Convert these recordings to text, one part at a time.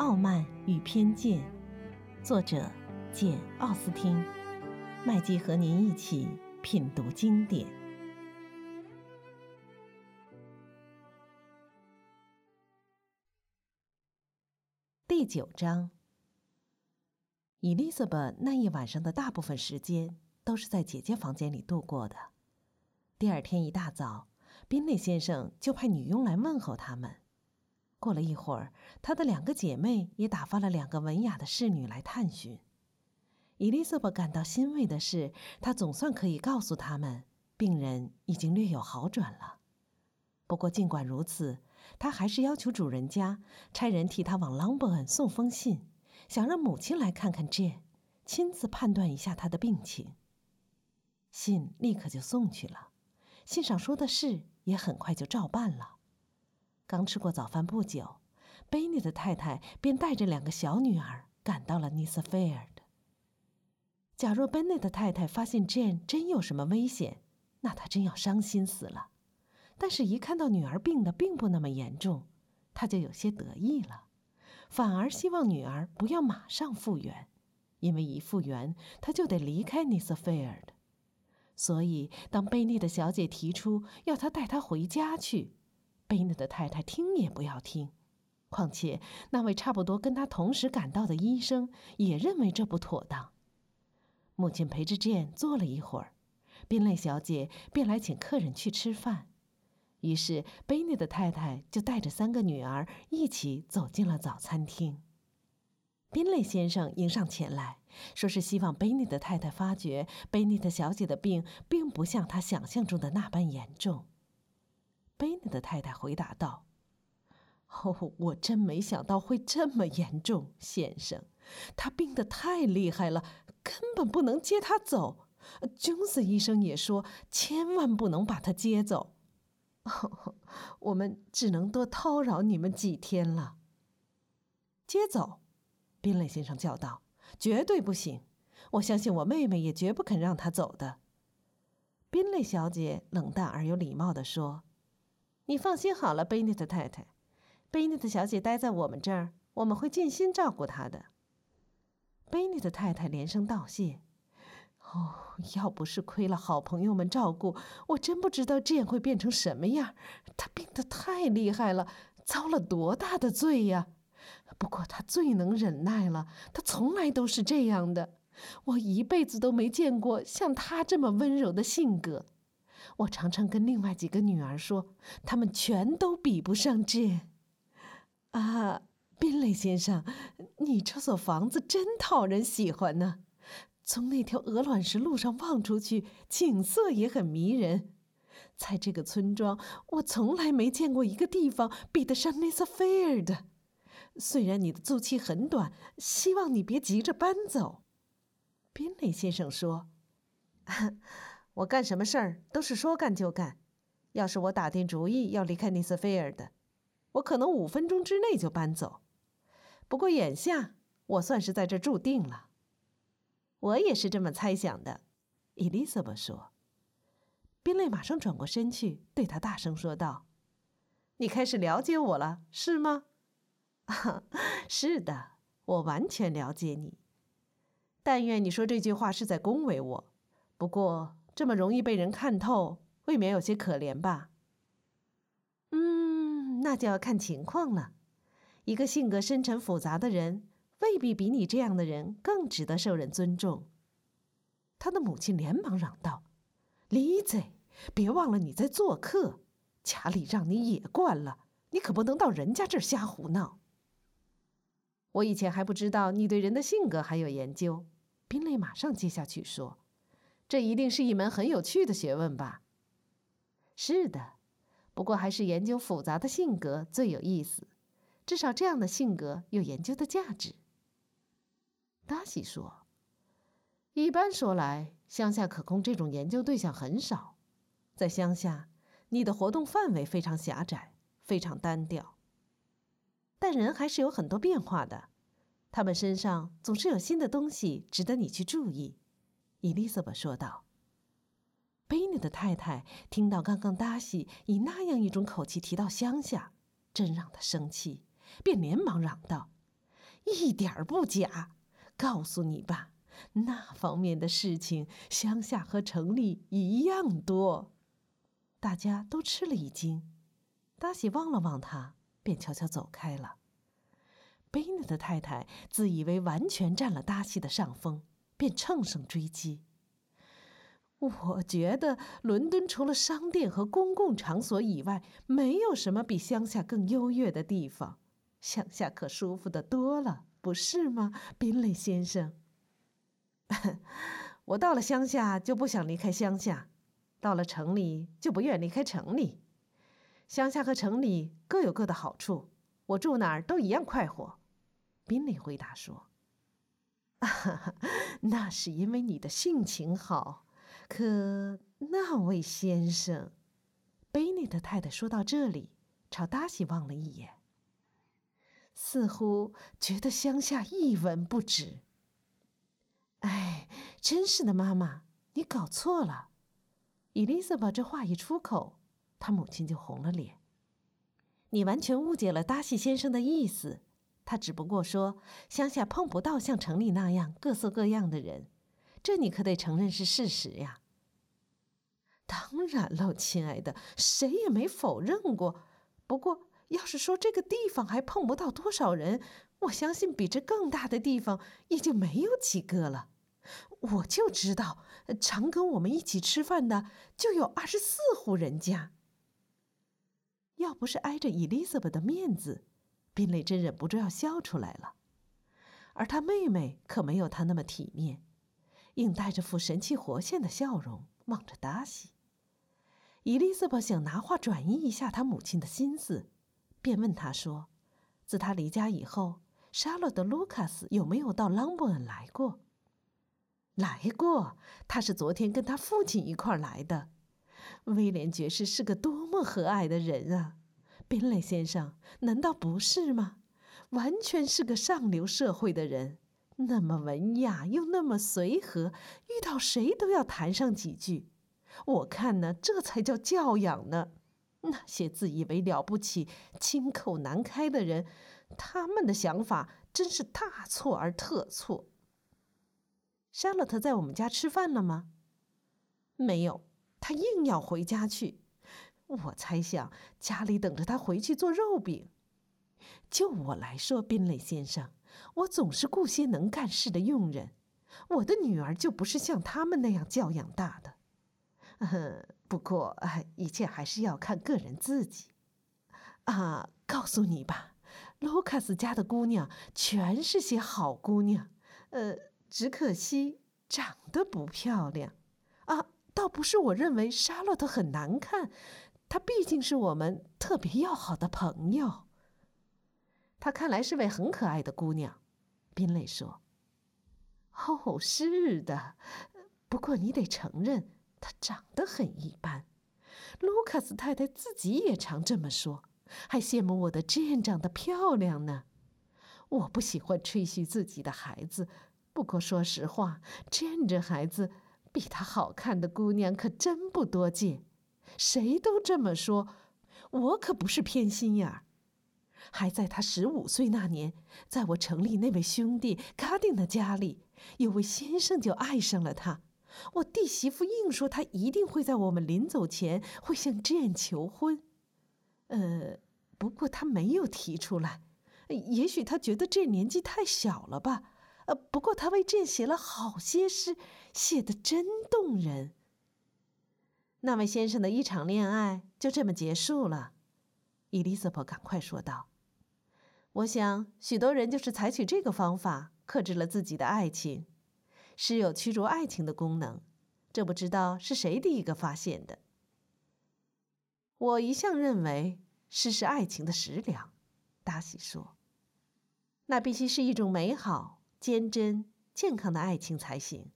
傲慢与偏见》，作者简·奥斯汀。麦基和您一起品读经典。第九章。伊丽莎白那一晚上的大部分时间都是在姐姐房间里度过的。第二天一大早，宾内先生就派女佣来问候他们。过了一会儿，她的两个姐妹也打发了两个文雅的侍女来探寻。伊丽莎白感到欣慰的是，她总算可以告诉他们，病人已经略有好转了。不过，尽管如此，她还是要求主人家差人替她往朗伯恩送封信，想让母亲来看看 Jane，亲自判断一下她的病情。信立刻就送去了，信上说的事也很快就照办了。刚吃过早饭不久，贝尼的太太便带着两个小女儿赶到了尼斯菲尔德。假若贝内的太太发现 Jane 真有什么危险，那她真要伤心死了。但是，一看到女儿病得并不那么严重，她就有些得意了，反而希望女儿不要马上复原，因为一复原，她就得离开尼斯菲尔德。所以，当贝内的小姐提出要她带她回家去，贝内的太太听也不要听，况且那位差不多跟他同时赶到的医生也认为这不妥当。母亲陪着 Jane 坐了一会儿，宾类小姐便来请客人去吃饭，于是贝内的太太就带着三个女儿一起走进了早餐厅。宾类先生迎上前来说：“是希望贝内的太太发觉贝内的小姐的病并不像他想象中的那般严重。”贝内的太太回答道：“哦，我真没想到会这么严重，先生。他病得太厉害了，根本不能接他走。琼斯医生也说，千万不能把他接走。我们只能多叨扰你们几天了。”接走，宾雷先生叫道：“绝对不行！我相信我妹妹也绝不肯让他走的。”宾雷小姐冷淡而有礼貌地说。你放心好了，贝内特太太。贝内特小姐待在我们这儿，我们会尽心照顾她的。贝内特太太连声道谢。哦，要不是亏了好朋友们照顾，我真不知道这样会变成什么样。他病得太厉害了，遭了多大的罪呀！不过他最能忍耐了，他从来都是这样的。我一辈子都没见过像他这么温柔的性格。我常常跟另外几个女儿说，她们全都比不上 Jane。啊，宾雷先生，你这所房子真讨人喜欢呢。从那条鹅卵石路上望出去，景色也很迷人。在这个村庄，我从来没见过一个地方比得上内瑟菲尔的。虽然你的租期很短，希望你别急着搬走。宾雷先生说。我干什么事儿都是说干就干。要是我打定主意要离开尼斯菲尔的，我可能五分钟之内就搬走。不过眼下我算是在这住定了。我也是这么猜想的，伊丽莎白说。宾利马上转过身去，对他大声说道：“你开始了解我了，是吗？”“ 是的，我完全了解你。但愿你说这句话是在恭维我。不过。”这么容易被人看透，未免有些可怜吧？嗯，那就要看情况了。一个性格深沉复杂的人，未必比你这样的人更值得受人尊重。他的母亲连忙嚷道：“李贼，别忘了你在做客，家里让你野惯了，你可不能到人家这儿瞎胡闹。”我以前还不知道你对人的性格还有研究。宾利马上接下去说。这一定是一门很有趣的学问吧？是的，不过还是研究复杂的性格最有意思，至少这样的性格有研究的价值。达西说：“一般说来，乡下可供这种研究对象很少。在乡下，你的活动范围非常狭窄，非常单调。但人还是有很多变化的，他们身上总是有新的东西值得你去注意。”伊丽莎白说道。贝内的太太听到刚刚达西以那样一种口气提到乡下，真让她生气，便连忙嚷道：“一点儿不假。告诉你吧，那方面的事情，乡下和城里一样多。”大家都吃了一惊。达西望了望他，便悄悄走开了。贝内的太太自以为完全占了达西的上风，便乘胜追击。我觉得伦敦除了商店和公共场所以外，没有什么比乡下更优越的地方。乡下可舒服的多了，不是吗，宾雷先生？我到了乡下就不想离开乡下，到了城里就不愿离开城里。乡下和城里各有各的好处，我住哪儿都一样快活。宾雷回答说：“ 那是因为你的性情好。”可那位先生，贝内的太太说到这里，朝达西望了一眼，似乎觉得乡下一文不值。哎，真是的，妈妈，你搞错了。伊丽莎白这话一出口，她母亲就红了脸。你完全误解了达西先生的意思，他只不过说乡下碰不到像城里那样各色各样的人，这你可得承认是事实呀。当然喽，亲爱的，谁也没否认过。不过，要是说这个地方还碰不到多少人，我相信比这更大的地方也就没有几个了。我就知道，常跟我们一起吃饭的就有二十四户人家。要不是挨着伊丽莎白的面子，宾蕾真忍不住要笑出来了。而他妹妹可没有他那么体面，硬带着副神气活现的笑容望着达西。伊丽莎白想拿话转移一下她母亲的心思，便问她说：“自他离家以后，沙洛德·卢卡斯有没有到朗伯恩来过？”“来过，他是昨天跟他父亲一块来的。威廉爵士是个多么和蔼的人啊！宾雷先生，难道不是吗？完全是个上流社会的人，那么文雅又那么随和，遇到谁都要谈上几句。”我看呢，这才叫教养呢。那些自以为了不起、亲口难开的人，他们的想法真是大错而特错。沙洛特在我们家吃饭了吗？没有，他硬要回家去。我猜想家里等着他回去做肉饼。就我来说，宾雷先生，我总是雇些能干事的佣人。我的女儿就不是像他们那样教养大的。嗯，不过，一切还是要看个人自己。啊，告诉你吧，卢卡斯家的姑娘全是些好姑娘，呃，只可惜长得不漂亮。啊，倒不是我认为沙洛特很难看，她毕竟是我们特别要好的朋友。她看来是位很可爱的姑娘，宾蕾说。哦，是的，不过你得承认。她长得很一般，卢卡斯太太自己也常这么说，还羡慕我的 Jane 长得漂亮呢。我不喜欢吹嘘自己的孩子，不过说实话，Jane 这孩子比她好看的姑娘可真不多见。谁都这么说，我可不是偏心眼儿。还在他十五岁那年，在我城里那位兄弟卡丁的家里，有位先生就爱上了他。我弟媳妇硬说，她一定会在我们临走前会向 Jane 求婚。呃，不过他没有提出来，也许他觉得这年纪太小了吧。呃，不过他为朕写了好些诗，写的真动人。那位先生的一场恋爱就这么结束了。伊丽莎白赶快说道：“我想，许多人就是采取这个方法克制了自己的爱情。”诗有驱逐爱情的功能，这不知道是谁第一个发现的。我一向认为诗是爱情的食粮。达西说：“那必须是一种美好、坚贞、健康的爱情才行。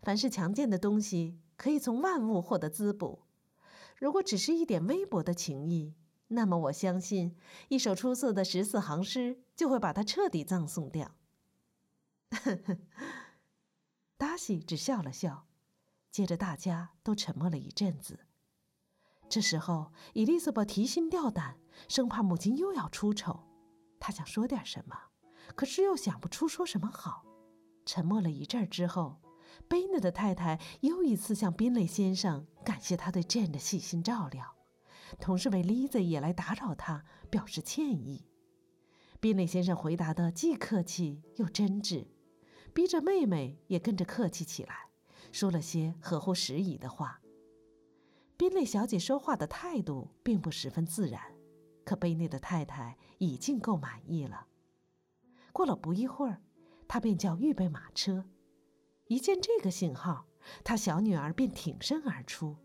凡是强健的东西，可以从万物获得滋补。如果只是一点微薄的情谊，那么我相信一首出色的十四行诗就会把它彻底葬送掉。”达西只笑了笑，接着大家都沉默了一阵子。这时候，伊丽莎白提心吊胆，生怕母亲又要出丑。她想说点什么，可是又想不出说什么好。沉默了一阵之后，贝内的太太又一次向宾雷先生感谢他对 Jane 的细心照料，同时为 Lisa 也来打扰他表示歉意。宾雷先生回答的既客气又真挚，逼着妹妹也跟着客气起来，说了些合乎时宜的话。宾雷小姐说话的态度并不十分自然，可贝内的太太已经够满意了。过了不一会儿，他便叫预备马车。一见这个信号，他小女儿便挺身而出。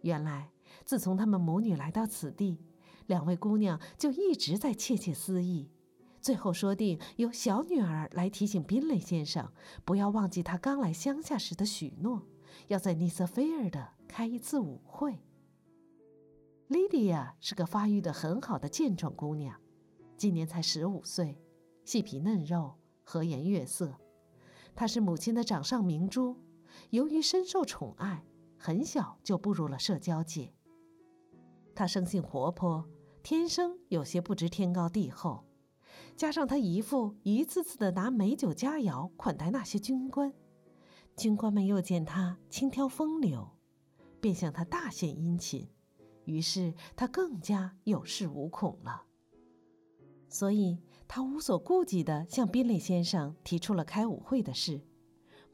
原来，自从他们母女来到此地，两位姑娘就一直在窃窃私议。最后说定由小女儿来提醒宾雷先生，不要忘记他刚来乡下时的许诺，要在尼瑟菲尔的开一次舞会。莉迪亚是个发育的很好的健壮姑娘，今年才十五岁，细皮嫩肉，和颜悦色。她是母亲的掌上明珠，由于深受宠爱，很小就步入了社交界。她生性活泼，天生有些不知天高地厚。加上他姨父一次次的拿美酒佳肴款待那些军官，军官们又见他轻佻风流，便向他大献殷勤，于是他更加有恃无恐了。所以，他无所顾忌地向宾利先生提出了开舞会的事，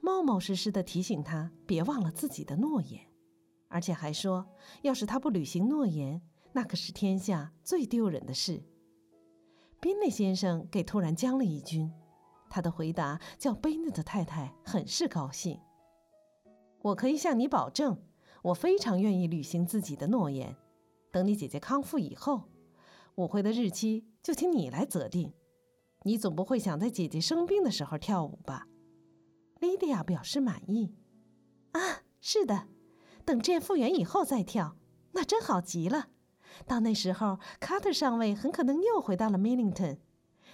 冒冒失失地提醒他别忘了自己的诺言，而且还说，要是他不履行诺言，那可是天下最丢人的事。宾利先生给突然将了一军，他的回答叫贝内的太太很是高兴。我可以向你保证，我非常愿意履行自己的诺言。等你姐姐康复以后，舞会的日期就请你来择定。你总不会想在姐姐生病的时候跳舞吧？莉迪亚表示满意。啊，是的，等朕复原以后再跳，那真好极了。到那时候，卡特上尉很可能又回到了 Millington。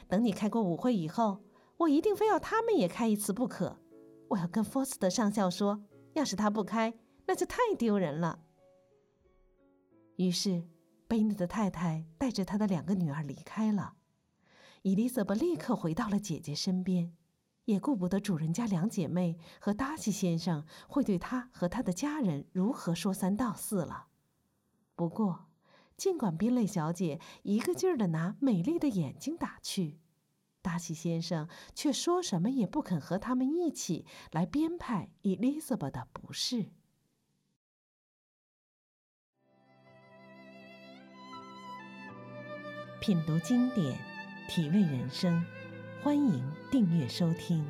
等你开过舞会以后，我一定非要他们也开一次不可。我要跟福斯特上校说，要是他不开，那就太丢人了。于是，贝内的太太带着他的两个女儿离开了。伊丽莎白立刻回到了姐姐身边，也顾不得主人家两姐妹和达西先生会对她和她的家人如何说三道四了。不过，尽管宾蕾小姐一个劲儿的拿美丽的眼睛打趣，达西先生却说什么也不肯和他们一起来编排伊丽莎白的不是。品读经典，体味人生，欢迎订阅收听。